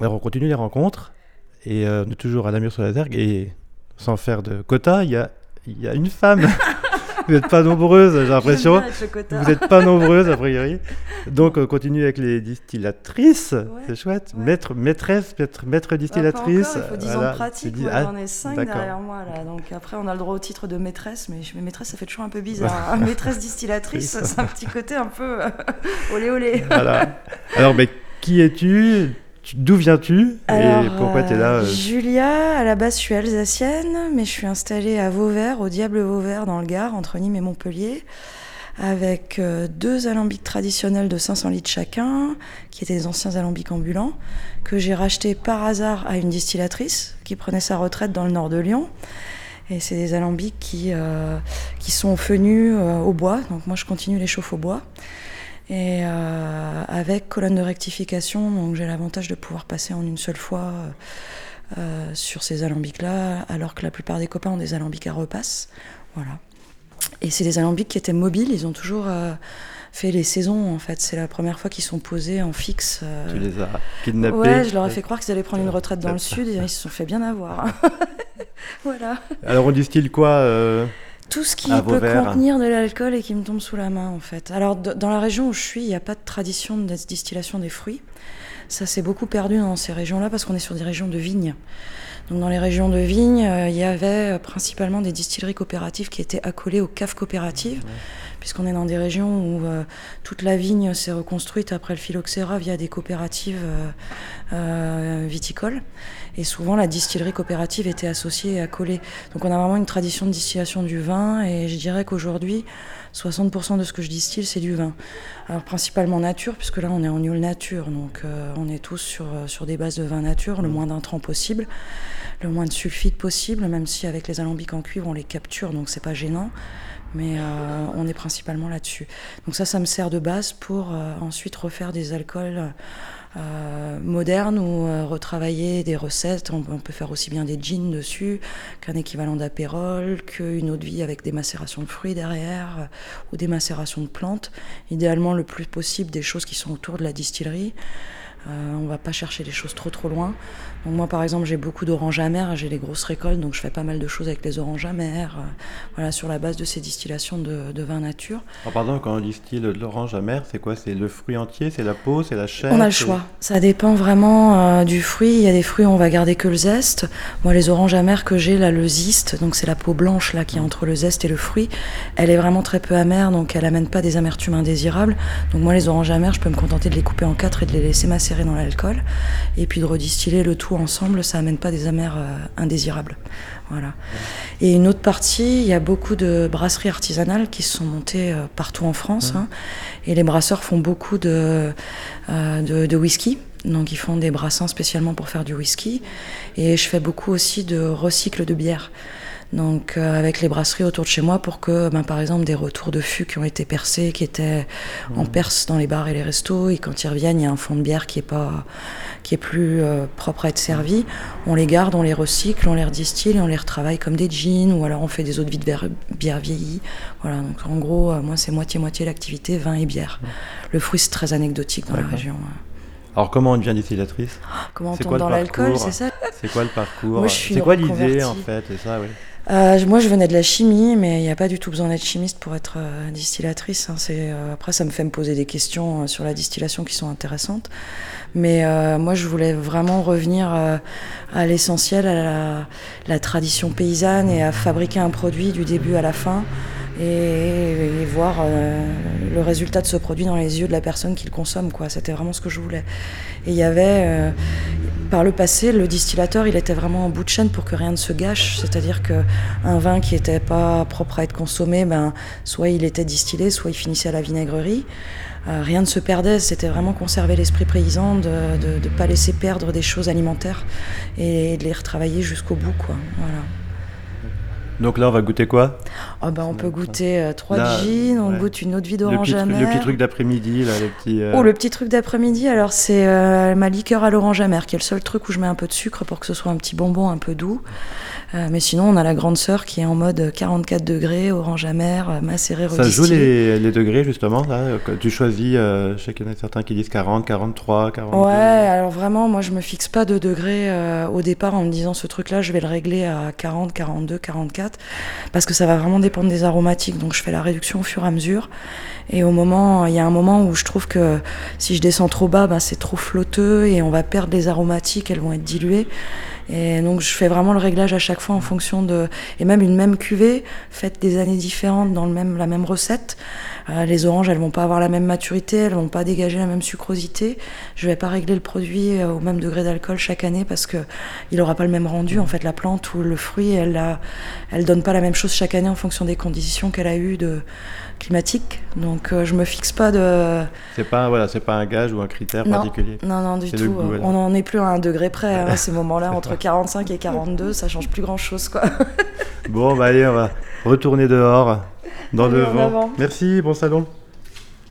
Alors on continue les rencontres et euh, on est toujours à la mur sur la Zergue et sans faire de quota, il y a, y a une femme. vous n'êtes pas nombreuses, j'ai l'impression. Vous n'êtes pas nombreuses a priori. Donc on continue avec les distillatrices, Ouais, c'est chouette. ouais. Maître, maîtresse, maître, maître distillatrice. encore, il faut 10 ans voilà, de pratique, dis- moi, ah, j'en ai 5 d'accord. derrière moi là. Donc après on a le droit au titre de maîtresse, mais, mais maîtresse ça fait toujours un peu bizarre. hein. maîtresse distillatrice, c'est un petit côté un peu euh, olé olé. Voilà. Alors, mais qui es-tu? Tu- D'où viens-tu Et pourquoi tu es là euh, euh, Julia, à la base je suis alsacienne, mais je suis installée à Vauvert, au Diable Vauvert dans le Gard, entre Nîmes et Montpellier, avec euh, deux alambics traditionnels de 500 litres chacun, qui étaient des anciens alambics ambulants, que j'ai rachetés par hasard à une distillatrice qui prenait sa retraite dans le nord de Lyon. Et c'est des alambics qui, euh, qui sont fenus euh, au bois, donc moi je continue les chauffe au bois. Et euh, avec colonne de rectification, donc j'ai l'avantage de pouvoir passer en une seule fois euh, euh, sur ces alambics-là, alors que la plupart des copains ont des alambics à repasse. Voilà. Et c'est des alambics qui étaient mobiles, ils ont toujours euh, fait les saisons en fait. C'est la première fois qu'ils sont posés en fixe. euh, Tu les as kidnappés Ouais, je leur ai fait croire qu'ils allaient prendre une retraite dans le sud et ils se sont fait bien avoir. voilà. Alors, on distille quoi euh, Tout ce qui peut contenir de l'alcool et qui me tombe sous la main, en fait. Alors, dans la région où je suis, il n'y a pas de tradition de distillation des fruits. Ça s'est beaucoup perdu dans ces régions-là parce qu'on est sur des régions de vignes. Donc, dans les régions de vignes, euh, il y avait euh, principalement des distilleries coopératives qui étaient accolées aux caves coopératives, puisqu'on est dans des régions où euh, toute la vigne s'est reconstruite après le phylloxéra via des coopératives euh, viticoles. Et souvent, la distillerie coopérative était associée et accolée. Donc, on a vraiment une tradition de distillation du vin, et je dirais qu'aujourd'hui, 60% de ce que je distille, c'est du vin. Alors, principalement nature, puisque là, on est en Yule nature, donc euh, on est tous sur, euh, sur des bases de vin nature, le moins d'intrants possible, le moins de sulfite possible, même si avec les alambics en cuivre, on les capture, donc c'est pas gênant. Mais euh, on est principalement là-dessus. Donc ça, ça me sert de base pour ensuite refaire des alcools euh, modernes ou euh, retravailler des recettes. On, peut faire aussi bien des gins dessus qu'un équivalent d'apérole, qu'une eau de vie avec des macérations de fruits derrière euh, ou des macérations de plantes. Idéalement, le plus possible des choses qui sont autour de la distillerie. Euh, on va pas chercher les choses trop trop loin. Donc moi par exemple j'ai beaucoup d'oranges amères, j'ai des grosses récoltes donc je fais pas mal de choses avec les oranges amères, euh, voilà sur la base de ces distillations de, de vin nature. Alors, pardon, quand on distille de l'orange amère, c'est quoi? C'est le fruit entier? C'est la peau? C'est la chair? On a le choix. Ça dépend vraiment euh, du fruit. Il y a des fruits où on va garder que le zeste. Moi, les oranges amères que j'ai, là, le ziste, donc c'est la peau blanche là qui est entre le zeste et le fruit, elle est vraiment très peu amère, donc elle amène pas des amertumes indésirables. Donc moi, les oranges amères, je peux me contenter de les couper en quatre et de les laisser macérer dans l'alcool, et puis de redistiller le tout ensemble. Ça amène pas des amers euh, indésirables. Voilà. Et une autre partie, il y a beaucoup de brasseries artisanales qui se sont montées euh, partout en France. hein. et les brasseurs font beaucoup de, euh, de, de whisky. Donc ils font des brassins spécialement pour faire du whisky. Et je fais beaucoup aussi de recycle de bière. Donc euh, avec les brasseries autour de chez moi pour que, ben, par exemple, des retours de fûts qui ont été percés, qui étaient en perce dans les bars et les restos, et quand ils reviennent, il y a un fond de bière qui est pas, qui est plus euh, propre à être servi. On les garde, on les recycle, on les redistille et on les retravaille comme des jeans, ou alors on fait des eaux de vie de bière, bière vieillie. Voilà. Donc en gros, euh, moi c'est moitié moitié l'activité vin et bière. Le fruit c'est très anecdotique dans la région. ouais. Alors, comment on devient distillatrice Comment on tombe dans l'alcool, c'est ça? C'est quoi le parcours? C'est quoi l'idée en fait? C'est ça, oui. Euh, moi, je venais de la chimie, mais il n'y a pas du tout besoin d'être chimiste pour être euh, distillatrice. hein. Euh, après, ça me fait me poser des questions sur la distillation qui sont intéressantes. Mais moi, je voulais vraiment revenir à l'essentiel, à la, tradition paysanne et à fabriquer un produit du début à la fin et, voir le résultat de ce produit dans les yeux de la personne qui le consomme. C'était vraiment ce que je voulais. Et il y avait, par le passé, le distillateur, il était vraiment en bout de chaîne pour que rien ne se gâche. C'est-à-dire qu'un vin qui n'était pas propre à être consommé, ben, soit il était distillé, soit il finissait à la vinaigrerie. Euh, rien ne se perdait, c'était vraiment conserver l'esprit paysan, de ne pas laisser perdre des choses alimentaires et de les retravailler jusqu'au bout. Quoi. Voilà. Donc là, on va goûter quoi? Oh bah, On peut goûter euh, trois Là, jeans, on ouais. goûte une autre vie d'orange amère. le petit truc d'après-midi, là, le petit. euh, Oh, le petit truc d'après-midi, alors c'est euh, ma liqueur à l'orange amère, qui est le seul truc où je mets un peu de sucre pour que ce soit un petit bonbon un peu doux. Euh, mais sinon, on a la grande sœur qui est en mode 44 degrés, orange amère, macéré, Ça joue les, les degrés, justement, là Tu choisis, euh, je sais qu'il y en a certains qui disent 40, 43, 42. Ouais, alors vraiment, moi je me fixe pas de degrés euh, au départ en me disant ce truc-là, je vais le régler à 40, 42, 44, parce que ça va vraiment dépendre des aromatiques. Donc je fais la réduction au fur et à mesure. Et au moment, il y a un moment où je trouve que si je descends trop bas, ben, c'est trop flotteux et on va perdre les aromatiques, elles vont être diluées. Et donc je fais vraiment le réglage à chaque fois en fonction de et même une même cuvée faite des années différentes dans le même la même recette. Euh, les oranges, elles vont pas avoir la même maturité, elles vont pas dégager la même sucrosité. Je vais pas régler le produit euh, au même degré d'alcool chaque année parce que il aura pas le même rendu. En fait, la plante ou le fruit, elle a, elle donne pas la même chose chaque année en fonction des conditions qu'elle a eues de climatiques. Donc euh, je me fixe pas de C'est pas, voilà, c'est pas un gage ou un critère Non. particulier. non non du tout. goût, voilà. On n'en est plus à un degré près. hein, à ces moments-là, entre ça. 45 et 42, ça change plus grand chose quoi. Bon, bah allez, on va retourner dehors, dans Allez, le en vent. avant. Merci, bon salon.